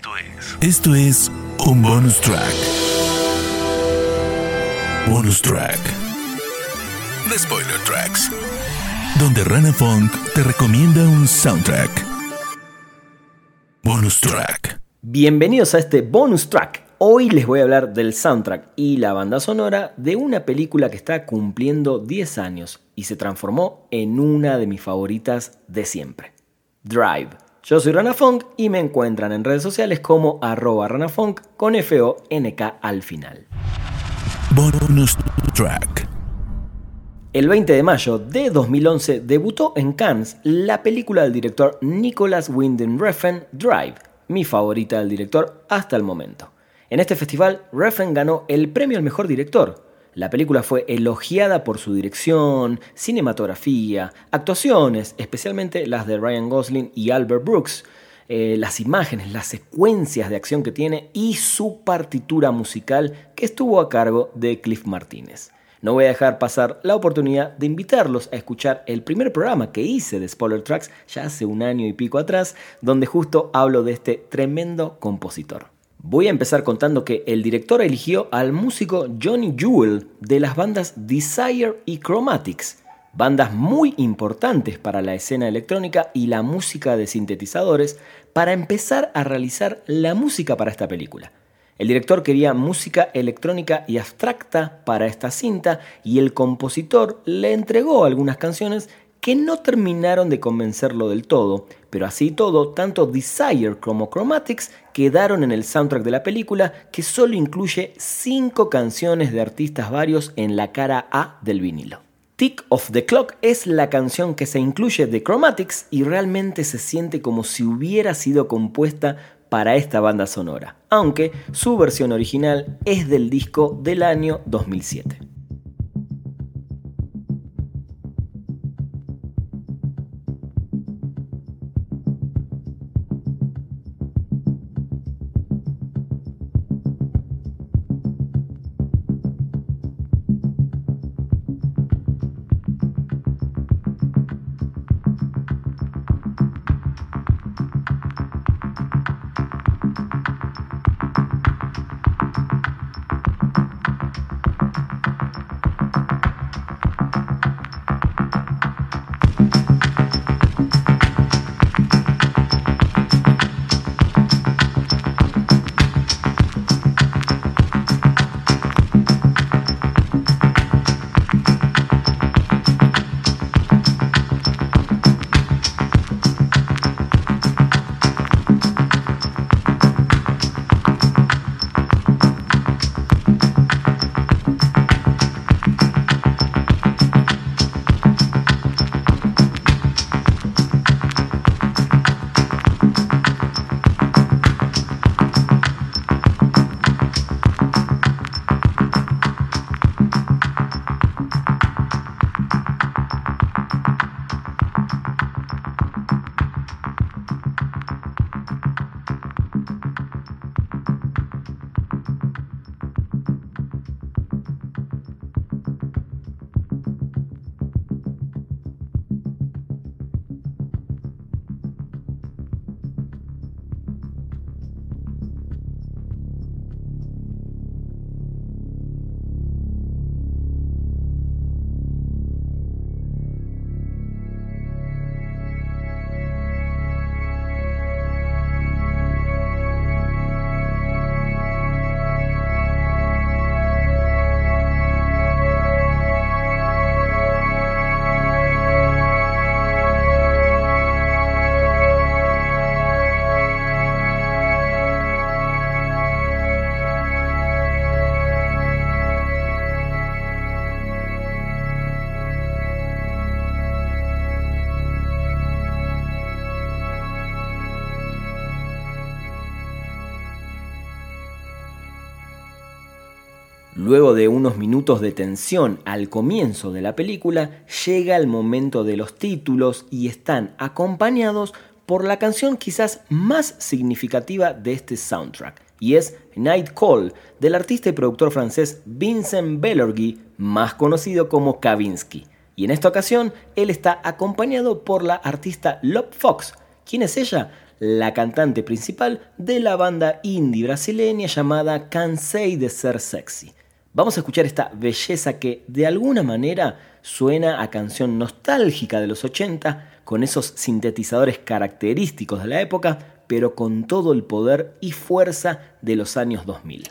Esto es. Esto es un bonus track. Bonus track. The Spoiler Tracks. Donde Rana Funk te recomienda un soundtrack. Bonus track. Bienvenidos a este bonus track. Hoy les voy a hablar del soundtrack y la banda sonora de una película que está cumpliendo 10 años y se transformó en una de mis favoritas de siempre. Drive. Yo soy Rana Funk y me encuentran en redes sociales como arroba ranafunk con F-O-N-K al final. Bonus track. El 20 de mayo de 2011 debutó en Cannes la película del director Nicholas Winding Refn, Drive, mi favorita del director hasta el momento. En este festival, Refn ganó el premio al mejor director, la película fue elogiada por su dirección, cinematografía, actuaciones, especialmente las de Ryan Gosling y Albert Brooks, eh, las imágenes, las secuencias de acción que tiene y su partitura musical que estuvo a cargo de Cliff Martínez. No voy a dejar pasar la oportunidad de invitarlos a escuchar el primer programa que hice de Spoiler Tracks ya hace un año y pico atrás, donde justo hablo de este tremendo compositor. Voy a empezar contando que el director eligió al músico Johnny Jewel de las bandas Desire y Chromatics, bandas muy importantes para la escena electrónica y la música de sintetizadores, para empezar a realizar la música para esta película. El director quería música electrónica y abstracta para esta cinta y el compositor le entregó algunas canciones que no terminaron de convencerlo del todo, pero así todo, tanto Desire como Chromatics quedaron en el soundtrack de la película que solo incluye 5 canciones de artistas varios en la cara A del vinilo. Tick of the Clock es la canción que se incluye de Chromatics y realmente se siente como si hubiera sido compuesta para esta banda sonora, aunque su versión original es del disco del año 2007. De unos minutos de tensión al comienzo de la película, llega el momento de los títulos y están acompañados por la canción quizás más significativa de este soundtrack, y es Night Call, del artista y productor francés Vincent Bellorgui, más conocido como Kavinsky. Y en esta ocasión, él está acompañado por la artista Love Fox. ¿Quién es ella? la cantante principal de la banda indie brasileña llamada Cansei de ser sexy. Vamos a escuchar esta belleza que de alguna manera suena a canción nostálgica de los 80, con esos sintetizadores característicos de la época, pero con todo el poder y fuerza de los años 2000.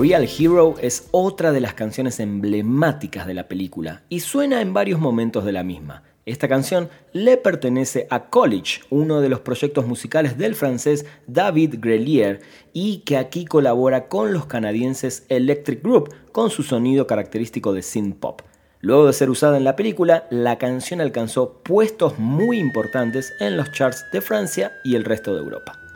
Real Hero es otra de las canciones emblemáticas de la película y suena en varios momentos de la misma. Esta canción le pertenece a College, uno de los proyectos musicales del francés David Grelier, y que aquí colabora con los canadienses Electric Group con su sonido característico de synth pop. Luego de ser usada en la película, la canción alcanzó puestos muy importantes en los charts de Francia y el resto de Europa.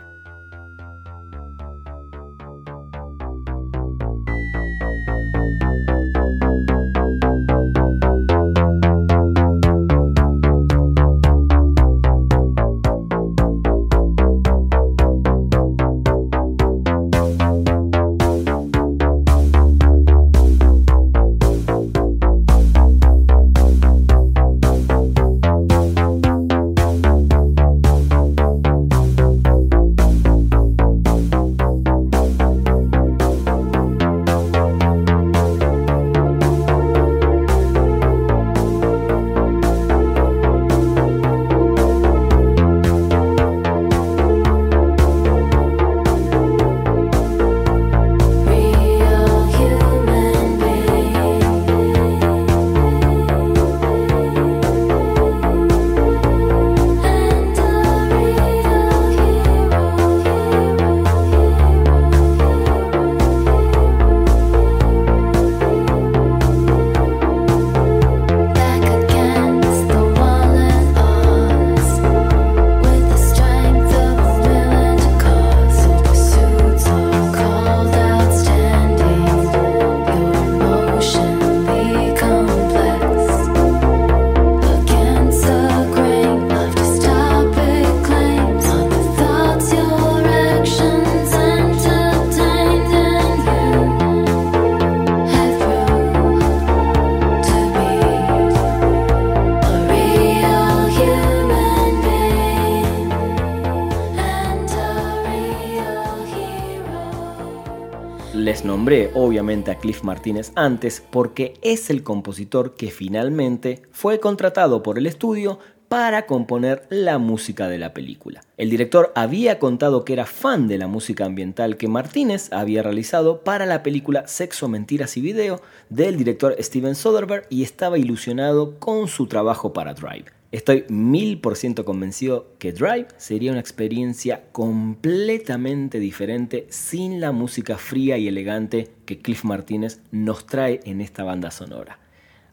Obviamente a Cliff Martínez antes porque es el compositor que finalmente fue contratado por el estudio para componer la música de la película. El director había contado que era fan de la música ambiental que Martínez había realizado para la película Sexo, Mentiras y Video del director Steven Soderbergh y estaba ilusionado con su trabajo para Drive. Estoy mil por ciento convencido que Drive sería una experiencia completamente diferente sin la música fría y elegante que Cliff Martínez nos trae en esta banda sonora.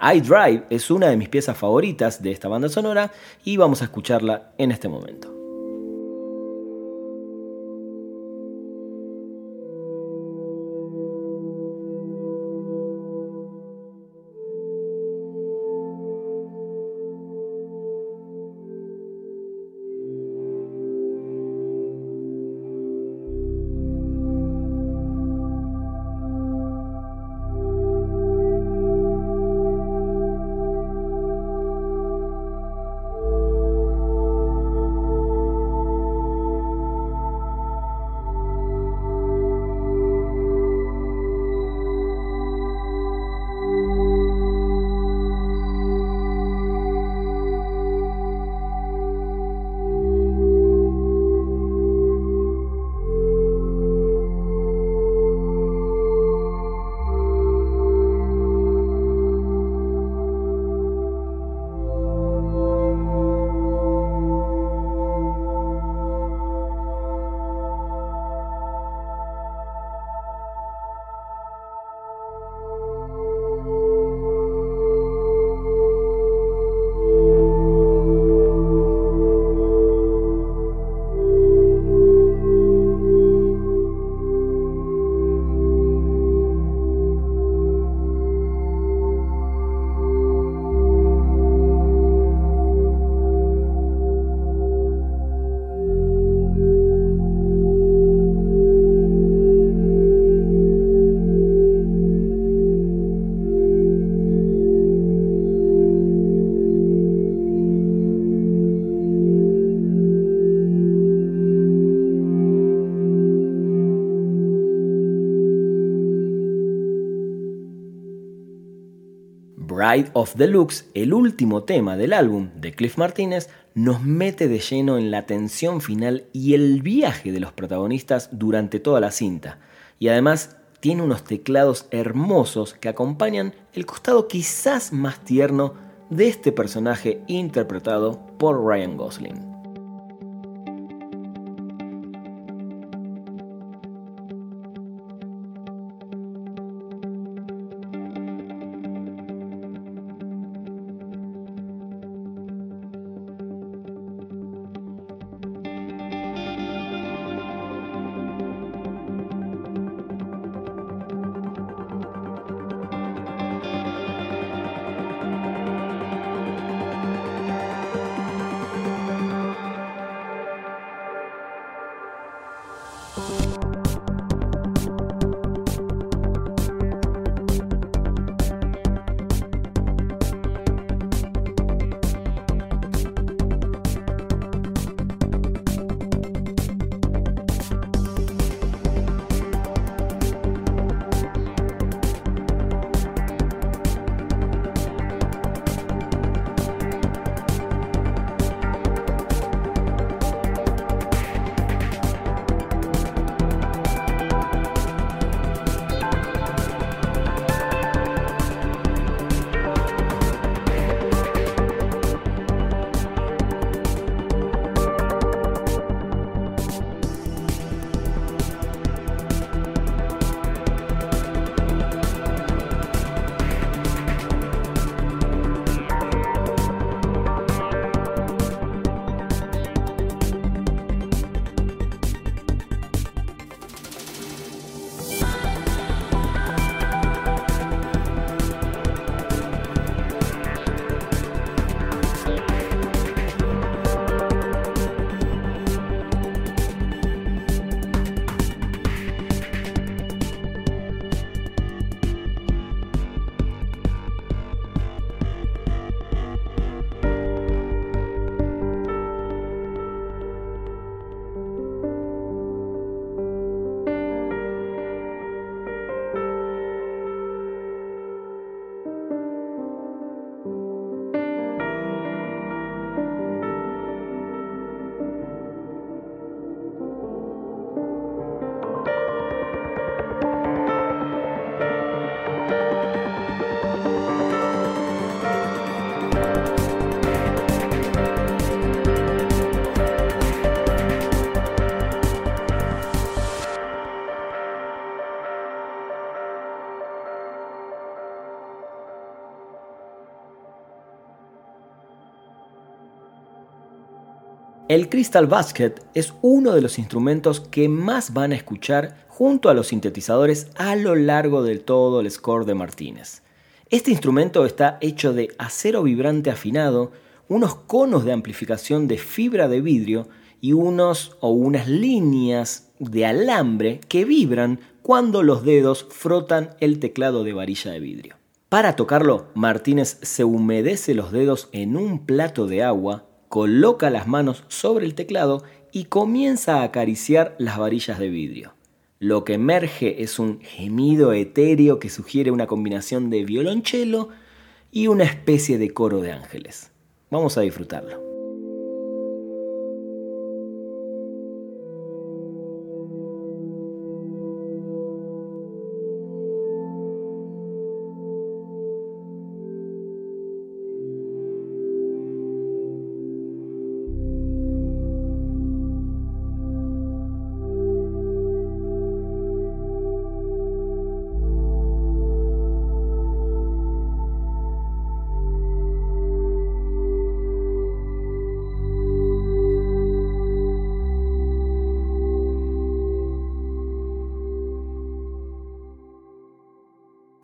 I Drive es una de mis piezas favoritas de esta banda sonora y vamos a escucharla en este momento. Ride of Deluxe, el último tema del álbum de Cliff Martínez, nos mete de lleno en la tensión final y el viaje de los protagonistas durante toda la cinta. Y además tiene unos teclados hermosos que acompañan el costado quizás más tierno de este personaje interpretado por Ryan Gosling. El Crystal Basket es uno de los instrumentos que más van a escuchar junto a los sintetizadores a lo largo de todo el score de Martínez. Este instrumento está hecho de acero vibrante afinado, unos conos de amplificación de fibra de vidrio y unos o unas líneas de alambre que vibran cuando los dedos frotan el teclado de varilla de vidrio. Para tocarlo, Martínez se humedece los dedos en un plato de agua coloca las manos sobre el teclado y comienza a acariciar las varillas de vidrio. Lo que emerge es un gemido etéreo que sugiere una combinación de violonchelo y una especie de coro de ángeles. Vamos a disfrutarlo.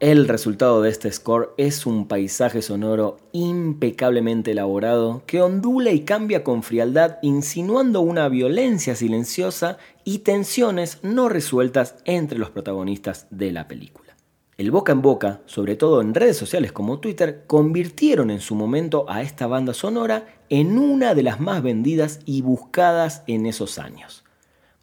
El resultado de este score es un paisaje sonoro impecablemente elaborado que ondula y cambia con frialdad insinuando una violencia silenciosa y tensiones no resueltas entre los protagonistas de la película. El boca en boca, sobre todo en redes sociales como Twitter, convirtieron en su momento a esta banda sonora en una de las más vendidas y buscadas en esos años.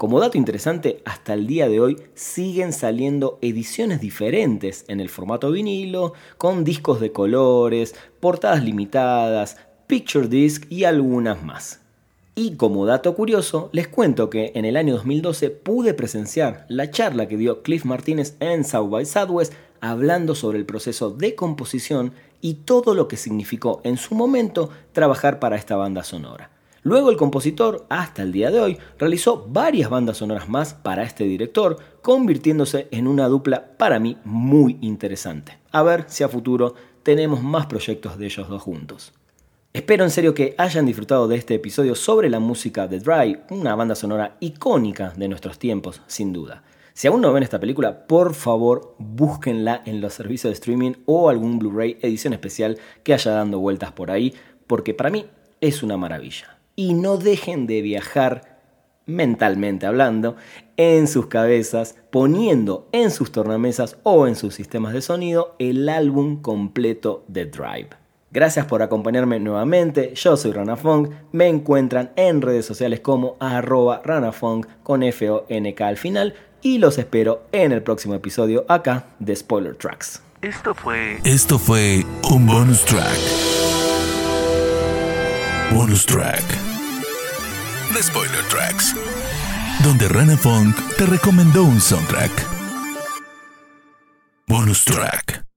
Como dato interesante, hasta el día de hoy siguen saliendo ediciones diferentes en el formato vinilo, con discos de colores, portadas limitadas, picture disc y algunas más. Y como dato curioso, les cuento que en el año 2012 pude presenciar la charla que dio Cliff Martínez en South by Southwest hablando sobre el proceso de composición y todo lo que significó en su momento trabajar para esta banda sonora. Luego el compositor, hasta el día de hoy, realizó varias bandas sonoras más para este director, convirtiéndose en una dupla para mí muy interesante. A ver si a futuro tenemos más proyectos de ellos dos juntos. Espero en serio que hayan disfrutado de este episodio sobre la música de Dry, una banda sonora icónica de nuestros tiempos, sin duda. Si aún no ven esta película, por favor búsquenla en los servicios de streaming o algún Blu-ray edición especial que haya dando vueltas por ahí, porque para mí es una maravilla y no dejen de viajar mentalmente hablando en sus cabezas, poniendo en sus tornamesas o en sus sistemas de sonido el álbum completo de Drive. Gracias por acompañarme nuevamente, yo soy Rana Fong, me encuentran en redes sociales como arroba ranafong con F-O-N-K al final y los espero en el próximo episodio acá de Spoiler Tracks. Esto fue... Esto fue un bonus track. Bonus track. Spoiler Tracks. Donde Rana Funk te recomendó un soundtrack. Bonus track.